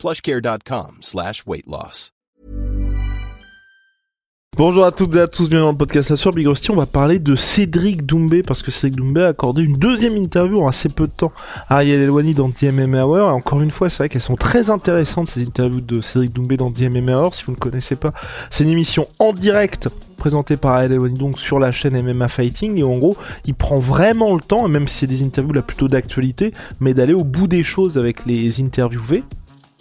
plushcare.com slash. Bonjour à toutes et à tous, bienvenue dans le podcast sur Big Rusty. On va parler de Cédric Doumbé parce que Cédric Doumbé a accordé une deuxième interview en assez peu de temps à Ariel Elwani dans DMM Hour. Et encore une fois, c'est vrai qu'elles sont très intéressantes ces interviews de Cédric Doumbé dans DMM Hour. Si vous ne connaissez pas, c'est une émission en direct présentée par Ariel donc sur la chaîne MMA Fighting et en gros il prend vraiment le temps, même si c'est des interviews là plutôt d'actualité, mais d'aller au bout des choses avec les interviewés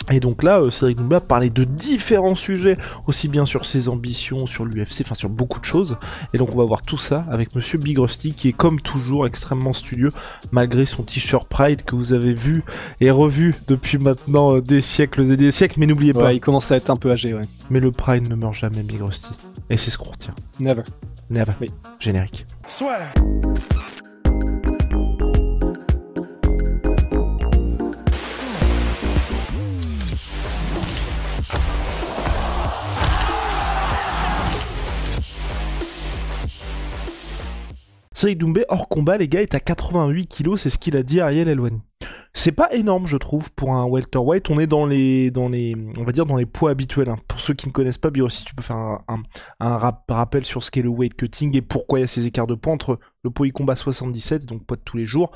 et donc là, euh, Cédric Doumbé a parlé de différents sujets, aussi bien sur ses ambitions, sur l'UFC, enfin sur beaucoup de choses. Et donc on va voir tout ça avec Monsieur Big Rusty, qui est comme toujours extrêmement studieux, malgré son t-shirt Pride que vous avez vu et revu depuis maintenant euh, des siècles et des siècles. Mais n'oubliez pas, il commence à être un peu âgé, ouais. Mais le Pride ne meurt jamais, Big Rusty. Et c'est ce qu'on retient. Never. Never. Oui. Générique. Soit. Cédric Doumbé, hors combat, les gars, est à 88 kilos, c'est ce qu'il a dit Ariel Elwani. C'est pas énorme, je trouve, pour un welterweight. On est dans les, dans les, on va dire dans les poids habituels. hein. Pour ceux qui ne connaissent pas, bien si tu peux faire un, un- un rap- rappel sur ce qu'est le weight cutting et pourquoi il y a ces écarts de poids entre le poids combat 77, donc poids de tous les jours,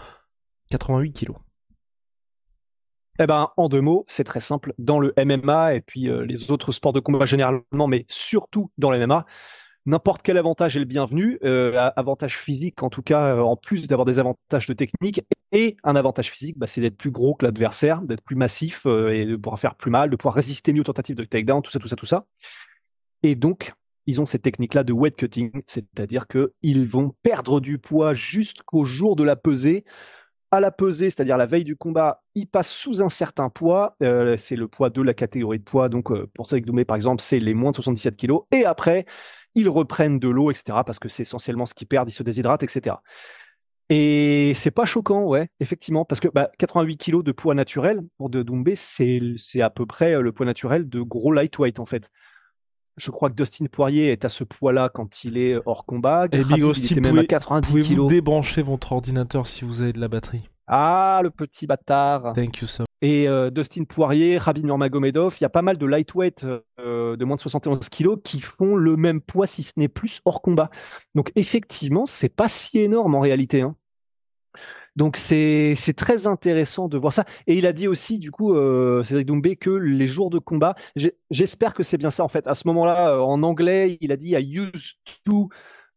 88 kilos. Eh ben, en deux mots, c'est très simple. Dans le MMA et puis euh, les autres sports de combat généralement, mais surtout dans le MMA, n'importe quel avantage est le bienvenu. Euh, avantage physique, en tout cas, euh, en plus d'avoir des avantages de technique. Et un avantage physique, bah, c'est d'être plus gros que l'adversaire, d'être plus massif euh, et de pouvoir faire plus mal, de pouvoir résister mieux aux tentatives de takedown, tout ça, tout ça, tout ça. Et donc, ils ont cette technique-là de weight cutting, c'est-à-dire qu'ils vont perdre du poids jusqu'au jour de la pesée à la pesée, c'est-à-dire la veille du combat, il passe sous un certain poids. C'est le poids de la catégorie de poids. Donc, pour Cédric Doumbé, par exemple, c'est les moins de 77 kilos. Et après, ils reprennent de l'eau, etc. Parce que c'est essentiellement ce qu'ils perdent, ils se déshydratent, etc. Et c'est pas choquant, ouais, effectivement, parce que bah, 88 kilos de poids naturel pour de Doumbé, c'est à peu près euh, le poids naturel de gros lightweight, en fait. Je crois que Dustin Poirier est à ce poids-là quand il est hors combat. Et Big il Rusty, était même à pouvez- 90 Pouvez-vous kilos. débrancher votre ordinateur si vous avez de la batterie? Ah, le petit bâtard. Thank you so Et euh, Dustin Poirier, Rabin Nurmagomedov, il y a pas mal de lightweight euh, de moins de 71 kilos qui font le même poids, si ce n'est plus, hors combat. Donc effectivement, c'est pas si énorme en réalité. hein. Donc c'est très intéressant de voir ça. Et il a dit aussi, du coup, euh, Cédric Doumbé, que les jours de combat, j'espère que c'est bien ça en fait. À ce moment-là, en anglais, il a dit I used to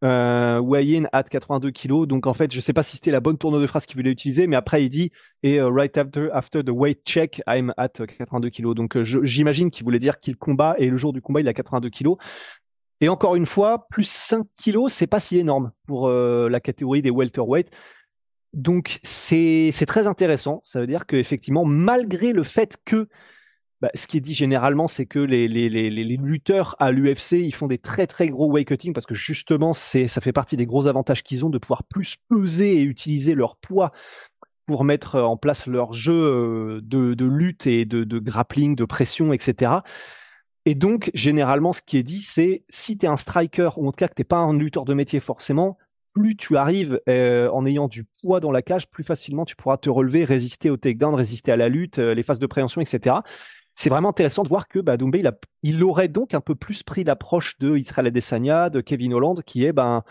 euh, weigh in at 82 kilos. Donc en fait, je sais pas si c'était la bonne tournure de phrase qu'il voulait utiliser, mais après il dit et euh, right after, after the weight check, I'm at 82 kilos. Donc euh, j'imagine qu'il voulait dire qu'il combat et le jour du combat, il a 82 kilos. Et encore une fois, plus 5 kilos, c'est pas si énorme pour euh, la catégorie des welterweight. Donc c'est très intéressant. Ça veut dire qu'effectivement, malgré le fait que bah, ce qui est dit généralement, c'est que les, lutteurs à l'UFC, ils font des très très gros weight cutting parce que justement, ça fait partie des gros avantages qu'ils ont de pouvoir plus peser et utiliser leur poids pour mettre en place leur jeu euh, de, lutte et de, grappling, de pression, etc. Et donc, généralement, ce qui est dit, c'est si tu es un striker, ou en tout cas que tu pas un lutteur de métier forcément, plus tu arrives euh, en ayant du poids dans la cage, plus facilement tu pourras te relever, résister au takedown, résister à la lutte, euh, les phases de préhension, etc. C'est vraiment intéressant de voir que bah, Doumbé, il, aurait donc un peu plus pris l'approche de Israël Adesanya, de Kevin Holland, qui est ben,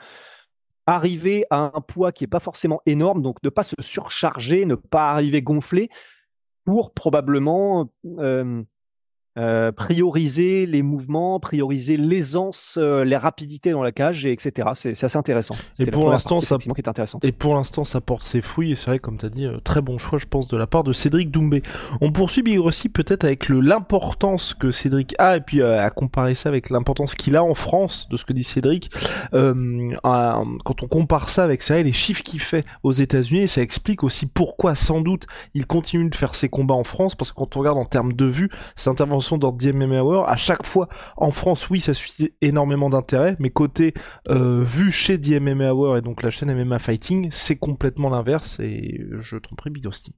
arriver à un poids qui n'est pas forcément énorme, donc ne pas se surcharger, ne pas arriver gonflé, pour probablement euh, euh, prioriser les mouvements, prioriser l'aisance, euh, les rapidités dans la cage, et etc. C'est c'est assez intéressant. La pour l'instant, ça- qui est intéressante. Et pour l'instant, ça porte ses fruits, et c'est vrai, comme tu as dit, euh, très bon choix, je pense, de la part de Cédric Doumbé. On poursuit Big Rossi peut-être avec le l'importance que Cédric a, et puis euh, à comparer ça avec l'importance qu'il a en France, de ce que dit Cédric. Euh, à- quand on compare ça avec ça, et les chiffres qu'il fait aux États-Unis, ça explique aussi pourquoi, sans doute, il continue de faire ses combats en France, parce que quand on regarde en termes de vues, ses interventions interventions dans Hour. À chaque fois, en France, oui, ça suscite énormément d'intérêt, mais côté euh, vu chez MMA Hour et donc la chaîne MMA Fighting, c'est complètement l'inverse et je tromperai Big Rusty.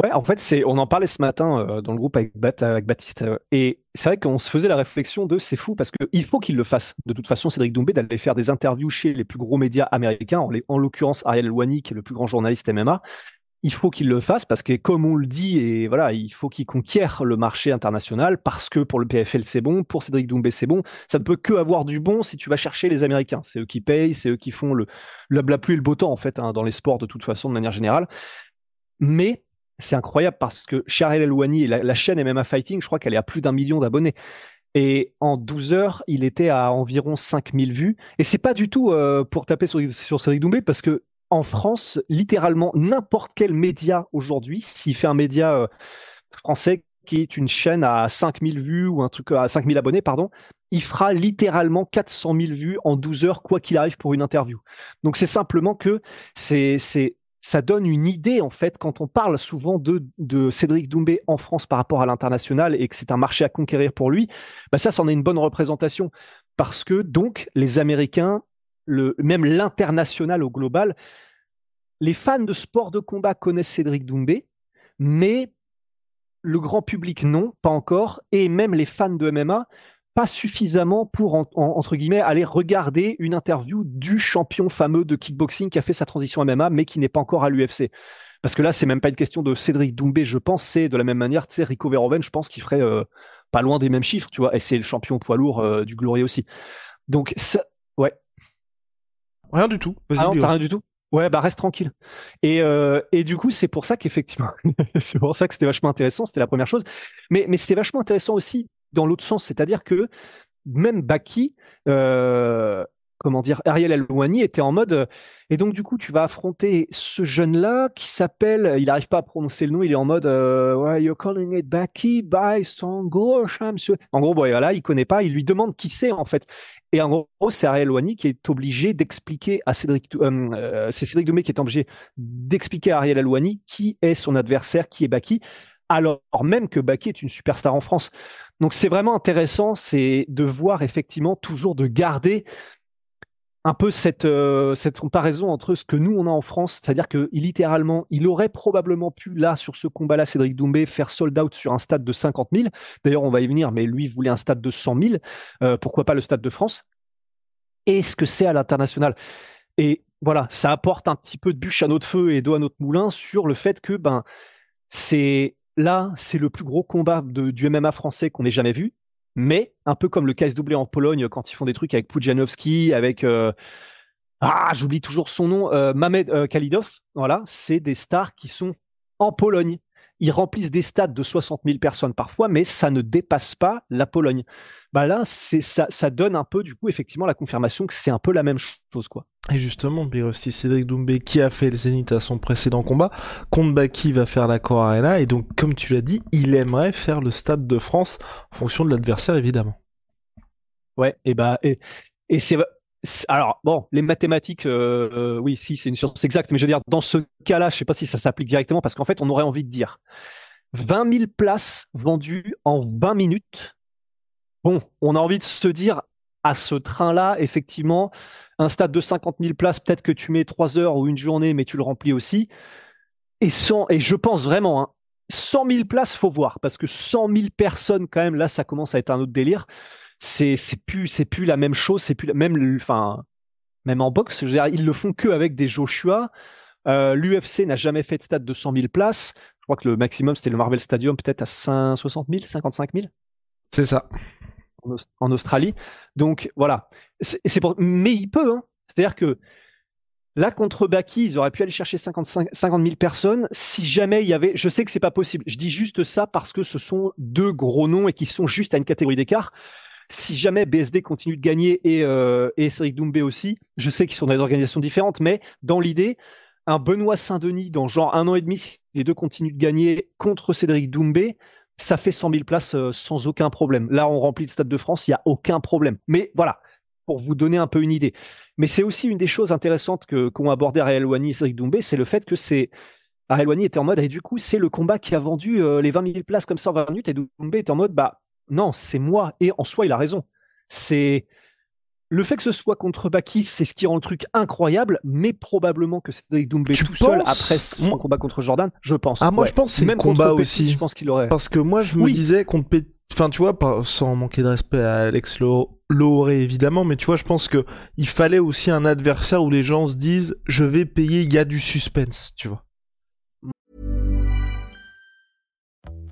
Ouais, en fait, c'est, on en parlait ce matin euh, dans le groupe avec, Baptiste, euh, et c'est vrai qu'on se faisait la réflexion de c'est fou parce qu'il faut qu'il le fasse. De toute façon, Cédric Doumbé d'aller faire des interviews chez les plus gros médias américains, en, en l'occurrence Ariel Elwani, qui est le plus grand journaliste MMA. Il faut qu'il le fasse parce que, comme on le dit, et voilà, il faut qu'il conquiert le marché international parce que pour le PFL c'est bon, pour Cédric Doumbé c'est bon. Ça ne peut que avoir du bon si tu vas chercher les Américains. C'est eux qui payent, c'est eux qui font le, la, pluie et le beau temps en fait hein, dans les sports de toute façon de manière générale. Mais c'est incroyable parce que chez Ariel Elwani, la, la chaîne MMA Fighting, je crois qu'elle est à plus d'un million d'abonnés. Et en 12 heures, il était à environ 5000 vues. Et c'est pas du tout euh, pour taper sur, sur Cédric Doumbé parce que en France, littéralement n'importe quel média aujourd'hui, s'il fait un média euh, français qui est une chaîne à 5000 vues ou un truc à 5000 abonnés, pardon, il fera littéralement 400 000 vues en 12 heures, quoi qu'il arrive pour une interview. Donc c'est simplement que c'est, c'est, ça donne une idée en fait quand on parle souvent de, de Cédric Doumbé en France par rapport à l'international et que c'est un marché à conquérir pour lui, bah ça, c'en est une bonne représentation parce que donc les Américains, même l'international au global, les fans de sport de combat connaissent Cédric Doumbé, mais le grand public non, pas encore, et même les fans de MMA pas suffisamment pour, entre guillemets, aller regarder une interview du champion fameux de kickboxing qui a fait sa transition MMA, mais qui n'est pas encore à l'UFC. Parce que là, c'est même pas une question de Cédric Doumbé, je pense, c'est de la même manière, tu sais, Rico Verhoeven, je pense qu'il ferait euh, pas loin des mêmes chiffres, tu vois, et c'est le champion poids lourd euh, du Glory aussi. Donc, ça, ouais. Rien du tout. Ah non, t'as rien du tout? Ouais, bah reste tranquille. Et, euh, et du coup, c'est pour ça qu'effectivement, c'est pour ça que c'était vachement intéressant, c'était la première chose. Mais, mais c'était vachement intéressant aussi dans l'autre sens, c'est-à-dire que même Baki, euh, comment dire, Ariel Elwani était en mode, euh, et donc du coup tu vas affronter ce jeune-là qui s'appelle, il n'arrive pas à prononcer le nom, il est en mode, euh, you're calling it Baki by Sango, monsieur. En gros, bon, voilà, il connaît pas, il lui demande qui c'est en fait. Et en gros, c'est Ariel Elwani qui est obligé d'expliquer à Cédric, c'est Cédric Domé qui est obligé d'expliquer à Ariel Elwani qui est son adversaire, qui est Baki, alors même que Baki est une superstar en France. Donc c'est vraiment intéressant, c'est de voir effectivement toujours de garder un peu cette, euh, cette comparaison entre ce que nous on a en France, c'est-à-dire que littéralement, il aurait probablement pu là sur ce combat-là, Cédric Doumbé, faire sold out sur un stade de 50 000. D'ailleurs, on va y venir, mais lui voulait un stade de 100 000. Euh, pourquoi pas le stade de France? Et ce que c'est à l'international? Et voilà, ça apporte un petit peu de bûche à notre feu et d'eau à notre moulin sur le fait que ben c'est là, c'est le plus gros combat du MMA français qu'on ait jamais vu. Mais un peu comme le KSW en Pologne quand ils font des trucs avec Pujanowski, avec euh, ah j'oublie toujours son nom, euh, Mamed euh. Voilà, c'est des stars qui sont en Pologne. Ils remplissent des stades de 60 000 personnes parfois, mais ça ne dépasse pas la Pologne bah là, c'est ça, ça donne un peu du coup effectivement la confirmation que c'est un peu la même chose quoi. Et justement, si Cédric Doumbé qui a fait le Zénith à son précédent combat, contre Baki va faire l'accord Arena et donc comme tu l'as dit, il aimerait faire le Stade de France en fonction de l'adversaire évidemment. Ouais, et bah et, et c'est alors bon, les mathématiques, euh, euh, oui, si c'est une science exacte, mais je veux dire dans ce cas-là, je sais pas si ça s'applique directement parce qu'en fait, on aurait envie de dire 20 000 places vendues en 20 minutes bon, on a envie de se dire, à ce train-là, effectivement, un stade de 50 000 places, peut-être que tu mets trois heures ou une journée, mais tu le remplis aussi. Et, et je pense vraiment, hein, 100 000 places, faut voir, parce que 100 000 personnes, quand même, là, ça commence à être un autre délire. C'est, plus, plus la même chose, c'est plus même, enfin, même en boxe, ils le font que avec des Joshua. Euh, L'UFC n'a jamais fait de stade de 100 000 places. Je crois que le maximum, c'était le Marvel Stadium, peut-être à 60 000, 55 000. C'est ça en, Australie. Donc voilà. C'est pour... Mais il peut. Hein. C'est-à-dire que là, contre Baki, ils auraient pu aller chercher 55, 50 000 personnes si jamais il y avait. Je sais que c'est pas possible. Je dis juste ça parce que ce sont deux gros noms et qui sont juste à une catégorie d'écart. Si jamais BSD continue de gagner et, euh, et Cédric Doumbé aussi, je sais qu'ils sont dans des organisations différentes, mais dans l'idée, un Benoît Saint-Denis dans genre un an et demi, si les deux continuent de gagner contre Cédric Doumbé, ça fait 100 000 places euh, sans aucun problème. Là, on remplit le Stade de France, il n'y a aucun problème. Mais voilà, pour vous donner un peu une idée. Mais c'est aussi une des choses intéressantes que qu'ont abordé Raël Wani et Cédric Doumbé, c'est le fait que c'est Ariel était en mode, et du coup, c'est le combat qui a vendu euh, les 20 000 places comme ça en 20 minutes, et Doumbé était en mode, bah non, c'est moi. Et en soi, il a raison. C'est le fait que ce soit contre Baki, c'est ce qui rend le truc incroyable, mais probablement que Cédric Doumbé tout seul après son combat contre Jordan, je pense. Ah moi je pense c'est même combat aussi. Je pense qu'il aurait. Parce que moi je me disais contre enfin tu vois sans manquer de respect à Alex Loré évidemment, mais tu vois je pense que il fallait aussi un adversaire où les gens se disent je vais payer, il y a du suspense, tu vois.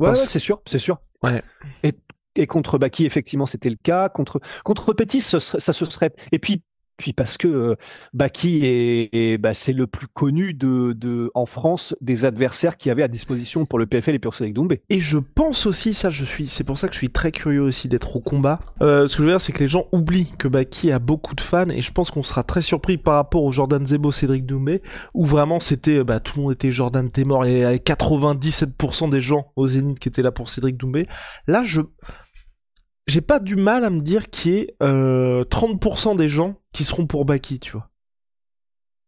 Ouais, c'est sûr, c'est sûr. Ouais. Et, et contre Baki, effectivement, c'était le cas. Contre, contre Petit, ça se serait. Et puis, puis parce que euh, Baki est, bah, c'est le plus connu de, de, en France des adversaires qui avaient à disposition pour le PFL et pour Cédric Doumbé. Et je pense aussi, ça je suis, c'est pour ça que je suis très curieux aussi d'être au combat. Euh, ce que je veux dire, c'est que les gens oublient que Baki a beaucoup de fans et je pense qu'on sera très surpris par rapport au Jordan Zebo, Cédric Doumbé, où vraiment c'était, bah, tout le monde était Jordan y avait 97% des gens au Zénith qui étaient là pour Cédric Doumbé. Là, je, j'ai pas du mal à me dire qu'il y ait euh, 30% des gens qui seront pour Baki, tu vois.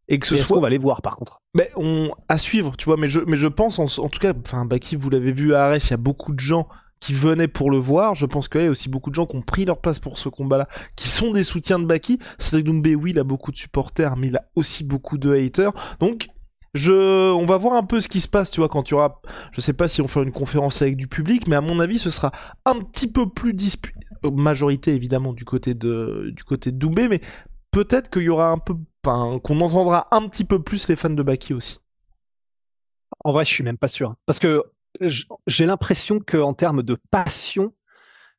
Et que ce soit. On va les voir par contre? Mais on à suivre, tu vois. Mais je, mais je pense en, tout cas, enfin Baki, vous l'avez vu à Arès, il y a beaucoup de gens qui venaient pour le voir. Je pense qu'il y a aussi beaucoup de gens qui ont pris leur place pour ce combat-là, qui sont des soutiens de Baki. Cédric Doumbé, oui, il a beaucoup de supporters, mais il a aussi beaucoup de haters. Donc on va voir un peu ce qui se passe, tu vois, quand tu auras, je sais pas si on fait une conférence avec du public, mais à mon avis, ce sera un petit peu plus disputé, majorité évidemment du côté de, du côté de Doumbé, mais peut-être qu'il y aura un peu, qu'on entendra un petit peu plus les fans de Baki aussi. En vrai, je suis même pas sûr, parce que j'ai l'impression qu'en termes de passion,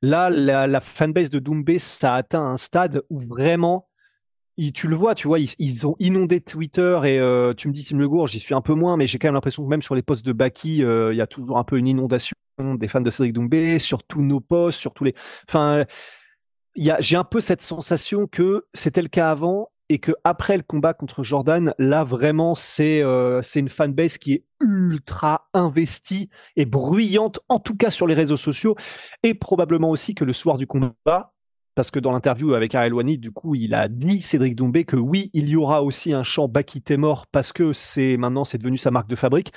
là, la, la fanbase de Doumbé, ça a atteint un stade où vraiment tu le vois, tu vois, ils, ont inondé Twitter et euh, tu me dis Tim Le j'y suis un peu moins, mais j'ai quand même l'impression que même sur les posts de Baki, euh, il y a toujours un peu une inondation des fans de Cédric Doumbé, sur tous nos posts, sur tous les. Enfin, j'ai un peu cette sensation que c'était le cas avant et que après le combat contre Jordan, là vraiment c'est euh, c'est une fanbase qui est ultra investie et bruyante, en tout cas sur les réseaux sociaux, et probablement aussi que le soir du combat, parce que dans l'interview avec Ariel Wani, du coup, il a dit Cédric Doumbé que oui, il y aura aussi un chant Baki mort parce que c'est maintenant c'est devenu sa marque de fabrique.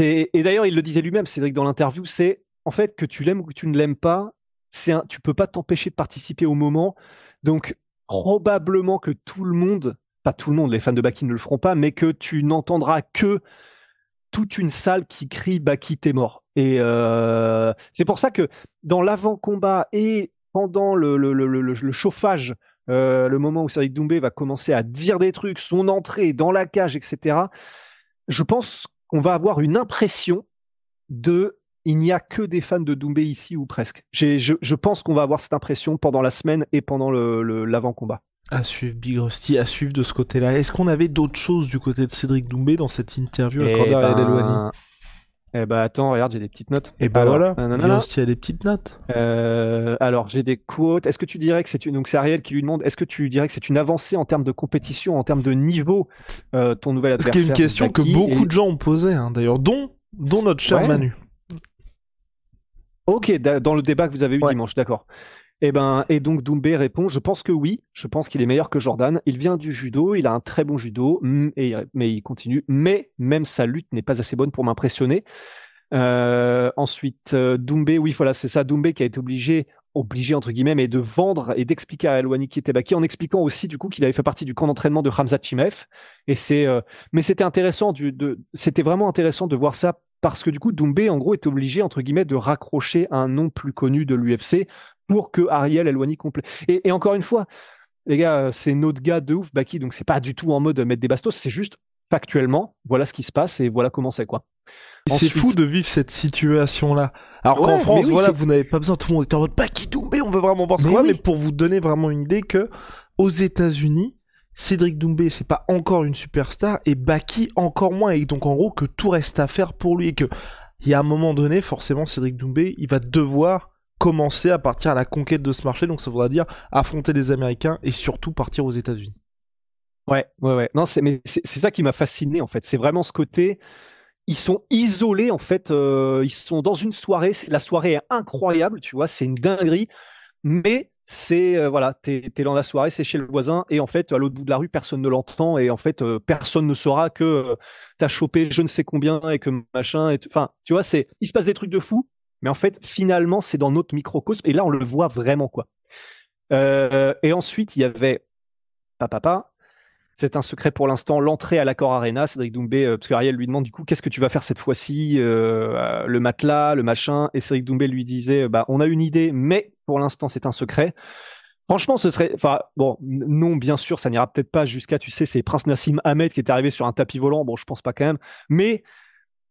Et d'ailleurs il le disait lui-même, Cédric dans l'interview, c'est en fait que tu l'aimes ou que tu ne l'aimes pas, c'est un, tu peux pas t'empêcher de participer au moment. Donc probablement que tout le monde, pas tout le monde, les fans de Baki ne le feront pas, mais que tu n'entendras que toute une salle qui crie Baki t'es mort? Et euh, c'est pour ça que dans l'avant-combat et pendant le, chauffage, euh, le moment où Cédric Doumbé va commencer à dire des trucs, son entrée dans la cage, etc., je pense qu'on va avoir une impression de il n'y a que des fans de Doumbé ici ou presque. Je, pense qu'on va avoir cette impression pendant la semaine et pendant l'avant-combat. À suivre Big Rusty, à suivre de ce côté-là. Est-ce qu'on avait d'autres choses du côté de Cédric Doumbé dans cette interview accordée à ben... Eh ben attends, regarde, j'ai des petites notes. Et ben voilà, Big Rusty a des petites notes. Euh, alors j'ai des quotes. Est-ce que tu dirais que c'est une donc c'est Ariel qui lui demande. Est-ce que tu dirais que c'est une avancée en termes de compétition, en termes de niveau, euh, ton nouvel adversaire C'est une question que beaucoup de gens ont posée, hein, d'ailleurs, dont dont notre cher Manu. Ok, dans le débat que vous avez eu dimanche, d'accord. Et, eh ben, et donc Doumbé répond, je pense que oui, je pense qu'il est meilleur que Jordan. Il vient du judo, il a un très bon judo, et, mais il continue. Mais même sa lutte n'est pas assez bonne pour m'impressionner. Euh, ensuite, euh, Doumbé, oui, voilà, c'est ça, Doumbé qui a été obligé, obligé entre guillemets, mais de vendre et d'expliquer à Elwani qui était Baki en expliquant aussi du coup qu'il avait fait partie du camp d'entraînement de Hamza Chimev. Et c'est, euh, mais c'était intéressant, c'était vraiment intéressant de voir ça parce que du coup Doumbé en gros est obligé entre guillemets de raccrocher un nom plus connu de l'UFC pour que Ariel Elwani complète. Et, encore une fois, les gars, c'est notre gars de ouf, Baki, donc c'est pas du tout en mode mettre des bastos, c'est juste factuellement, voilà ce qui se passe et voilà comment c'est quoi. C'est fou de vivre cette situation-là. Alors qu'en France, voilà, vous n'avez pas besoin, tout le monde est en mode Baki Doumbé, on veut vraiment voir ce qu'on mais pour vous donner vraiment une idée que aux États-Unis, Cédric Doumbé, c'est pas encore une superstar, et Baki encore moins, et donc en gros que tout reste à faire pour lui, et que il y a un moment donné, forcément, Cédric Doumbé, il va devoir commencer à partir à la conquête de ce marché, donc ça voudra dire affronter les Américains et surtout partir aux États-Unis. Ouais, ouais, ouais. Non, c'est mais c'est ça qui m'a fasciné en fait. C'est vraiment ce côté. Ils sont isolés en fait. Euh, ils sont dans une soirée. La soirée est incroyable, tu vois. C'est une dinguerie. Mais c'est euh, voilà, t'es es dans la soirée, c'est chez le voisin et en fait à l'autre bout de la rue personne ne l'entend et en fait euh, personne ne saura que t'as chopé je ne sais combien et que machin. Et enfin, tu vois, c'est il se passe des trucs de fou. Mais en fait, finalement, c'est dans notre microcosme. Et là, on le voit vraiment, quoi. Euh, et ensuite, il y avait Papa. C'est un secret pour l'instant, l'entrée à l'accord Arena. Cédric Doumbé, euh, parce qu'Ariel lui demande du coup, qu'est-ce que tu vas faire cette fois-ci euh, Le matelas, le machin. Et Cédric Doumbé lui disait, bah, on a une idée, mais pour l'instant, c'est un secret. Franchement, ce serait, enfin, bon, non, bien sûr, ça n'ira peut-être pas jusqu'à, tu sais, c'est Prince Nassim Ahmed qui est arrivé sur un tapis volant. Bon, je pense pas quand même, mais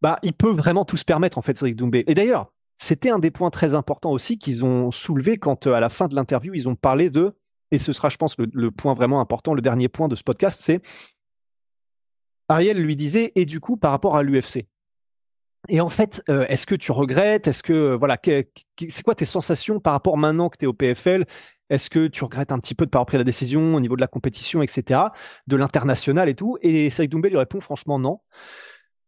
bah, il peut vraiment tout se permettre en fait, Cédric Doumbé. Et d'ailleurs, c'était un des points très importants aussi qu'ils ont soulevé quand, euh, à la fin de l'interview, ils ont parlé de, et ce sera, je pense, le, point vraiment important, le dernier point de ce podcast, c'est Ariel lui disait, et du coup, par rapport à l'UFC. Et en fait, euh, est-ce que tu regrettes? Est-ce que, euh, voilà, c'est quoi tes sensations par rapport maintenant que tu es au PFL Est-ce que tu regrettes un petit peu de pas avoir pris la décision au niveau de la compétition, etc., de l'international et tout? Et Saïd Doumbé lui répond franchement non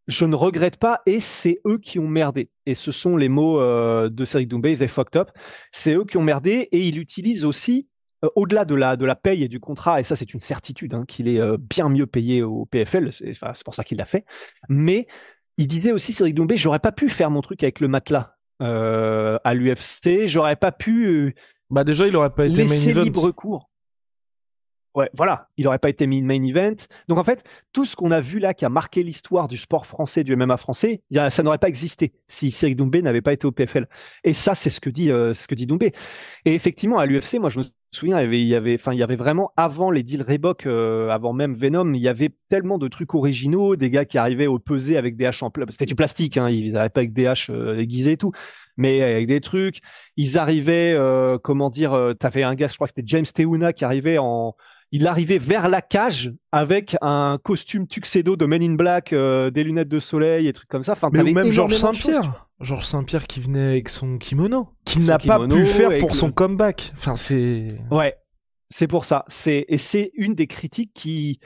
je ne regrette pas et c'est eux qui ont merdé. Et ce sont les mots euh, de Cédric Doumbé, they fucked up. C'est eux qui ont merdé et il utilise aussi, au-delà de la, de la paye et du contrat, et ça c'est une certitude, hein, qu'il est bien mieux payé au PFL, c'est pour ça qu'il l'a fait. Mais il disait aussi, Cédric Doumbé, j'aurais pas pu faire mon truc avec le matelas à l'UFC, j'aurais pas pu. bah déjà, il aurait pas été laisser libre cours. Ouais, voilà, il n'aurait pas été mis main event. Donc en fait, tout ce qu'on a vu là qui a marqué l'histoire du sport français, du MMA français, ça n'aurait pas existé si Cédric Doumbé n'avait pas été au PFL. Et ça, c'est ce que dit euh, ce que dit Doumbé. Et effectivement, à l'UFC, moi je me souviens, il y avait, il y avait, enfin, il y avait vraiment avant les deals Reebok, euh, avant même Venom, il y avait tellement de trucs originaux, des gars qui arrivaient au pesé avec des haches en plastique. C'était du plastique, hein, ils n'arrivaient pas avec des haches euh, aiguisées et tout, mais avec des trucs. Ils arrivaient, comment dire, tu avais un gars, je crois que c'était James Teuna qui arrivait en il arrivait vers la cage avec un costume tuxedo de Men in Black, euh, des lunettes de soleil et trucs comme ça. Enfin, Mais même Georges Saint-Pierre. Georges Saint-Pierre qui venait avec son kimono, qui n'a pas pu faire pour son comeback. Enfin, c'est. Ouais, c'est pour ça. C'est et c'est une des critiques qui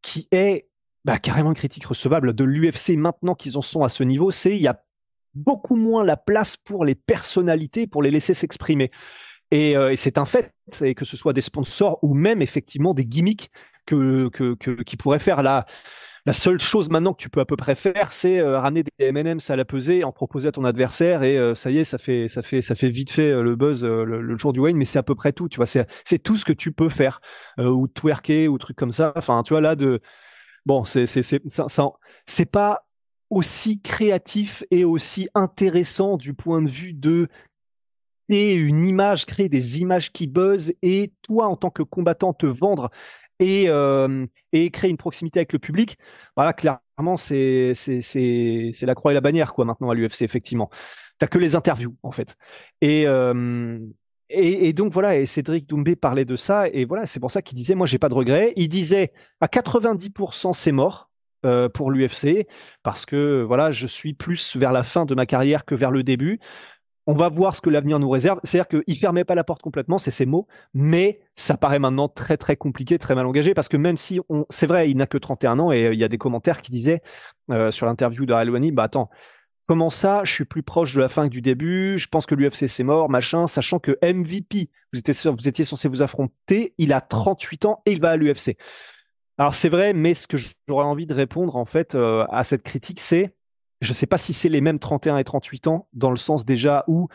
qui est bah, carrément une critique recevable de l'UFC maintenant qu'ils en sont à ce niveau. C'est il y a beaucoup moins la place pour les personnalités pour les laisser s'exprimer. Euh, et, c'est un fait, et que ce soit des sponsors ou même effectivement des gimmicks que, que, qui pourraient faire la, la seule chose maintenant que tu peux à peu près faire, c'est euh, ramener des M&M's à la pesée, en proposer à ton adversaire et euh, ça y est, ça fait, ça fait, ça fait vite fait le buzz le, jour du Wayne, mais c'est à peu près tout. Tu vois, c'est, tout ce que tu peux faire ou twerker ou trucs comme ça. Enfin, tu vois là de, bon, c'est, c'est, c'est, c'est pas aussi créatif et aussi intéressant du point de vue de une image, créer des images qui buzzent et toi, en tant que combattant, te vendre et, euh, et créer une proximité avec le public, voilà, clairement, c'est, la croix et la bannière, quoi, maintenant à l'UFC, effectivement. T'as que les interviews, en fait. Et, euh, et, donc, voilà, et Cédric Doumbé parlait de ça, et voilà, c'est pour ça qu'il disait, moi, j'ai pas de regrets. Il disait, à 90%, c'est mort. Euh, pour l'UFC parce que voilà je suis plus vers la fin de ma carrière que vers le début on va voir ce que l'avenir nous réserve. C'est-à-dire qu'il fermait pas la porte complètement, c'est ses mots, mais ça paraît maintenant très très compliqué, très mal engagé, parce que même si c'est vrai, il n'a que 31 ans, et euh, il y a des commentaires qui disaient euh, sur l'interview de Alwani, bah attends, comment ça, je suis plus proche de la fin que du début, je pense que l'UFC c'est mort, machin, sachant que MVP, vous étiez, vous étiez censé vous affronter, il a 38 ans et il va à l'UFC. Alors c'est vrai, mais ce que j'aurais envie de répondre en fait euh, à cette critique, c'est je ne sais pas si c'est les mêmes 31 et 38 ans, dans le sens déjà où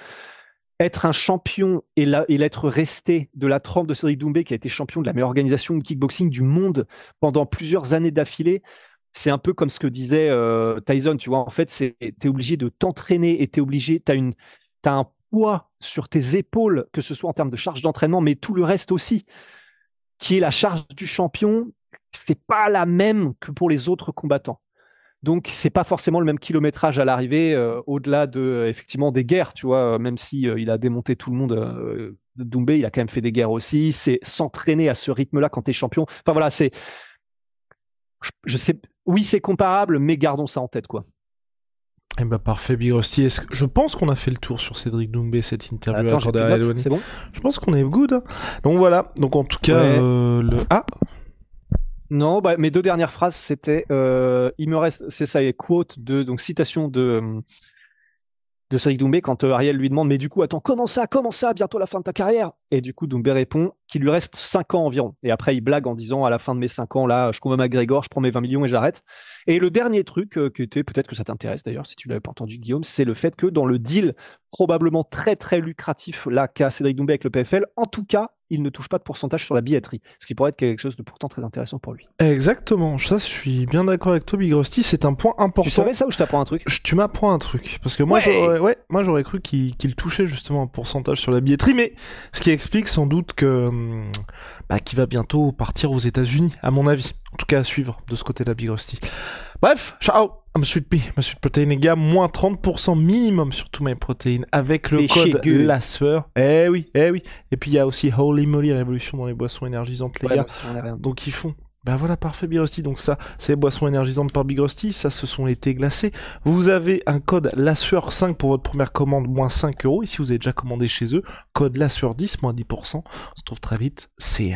être un champion et l'être resté de la trempe de Cédric Doumbé, qui a été champion de la meilleure organisation de kickboxing du monde pendant plusieurs années d'affilée, c'est un peu comme ce que disait euh, Tyson, tu vois. En fait, tu es obligé de t'entraîner et tu es obligé, tu as, un poids sur tes épaules, que ce soit en termes de charge d'entraînement, mais tout le reste aussi, qui est la charge du champion. C'est pas la même que pour les autres combattants. Donc c'est pas forcément le même kilométrage à l'arrivée, euh, au-delà de euh, effectivement des guerres, tu vois, euh, même si il a démonté tout le monde Doumbé, il a quand même fait des guerres aussi. C'est s'entraîner à ce rythme-là quand tu es champion. Enfin voilà, c'est. Je, sais. Oui, c'est comparable, mais gardons ça en tête, quoi. Eh ben parfait, Big Rusty. Je pense qu'on a fait le tour sur Cédric Doumbé, cette interview Attends, C'est bon? Je pense qu'on est good. Hein. Donc voilà. Donc en tout cas, le... ah non, bah, mes deux dernières phrases, c'était, euh, il me reste, c'est ça, les quote de, donc citation de, de Cédric Doumbé quand euh, Ariel lui demande, mais du coup, attends, comment ça, comment ça, bientôt la fin de ta carrière? Et du coup, Doumbé répond qu'il lui reste 5 ans environ. Et après, il blague en disant, à la fin de mes 5 ans, là, je combats McGregor, je prends mes 20 millions et j'arrête. Et le dernier truc, euh, qui était, peut-être que ça t'intéresse d'ailleurs, si tu l'avais pas entendu, Guillaume, c'est le fait que dans le deal probablement très très lucratif là qu'a Cédric Doumbé avec le PFL, en tout cas, il ne touche pas de pourcentage sur la billetterie, ce qui pourrait être quelque chose de pourtant très intéressant pour lui. Exactement, ça je suis bien d'accord avec toi Big Rusty, c'est un point important. Tu savais ça ou je t'apprends un truc? Tu m'apprends un truc, parce que moi j'aurais ouais, moi j'aurais cru qu'il touchait justement un pourcentage sur la billetterie, mais ce qui explique sans doute que hum, bah, qu'il va bientôt partir aux États-Unis, à mon avis. En tout cas à suivre de ce côté-là Big Rusty. Bref, ciao I'm Sweet Pea, ma Sweet Protein les gars, moins 30% minimum sur tous mes protéines avec le code LASFER. Eh oui, eh oui. Et puis il y a aussi Holy Moly Révolution dans les boissons énergisantes les gars. Donc ils font bah voilà, parfait Big Rusty. Donc ça, c'est les boissons énergisantes par Big Rusty. Ça, ce sont les thés glacés. Vous avez un code LASFER 5 pour votre première commande, moins 5 euros. Et si vous avez déjà commandé chez eux, code LASFER 10, moins 10%. On se trouve très vite. C'est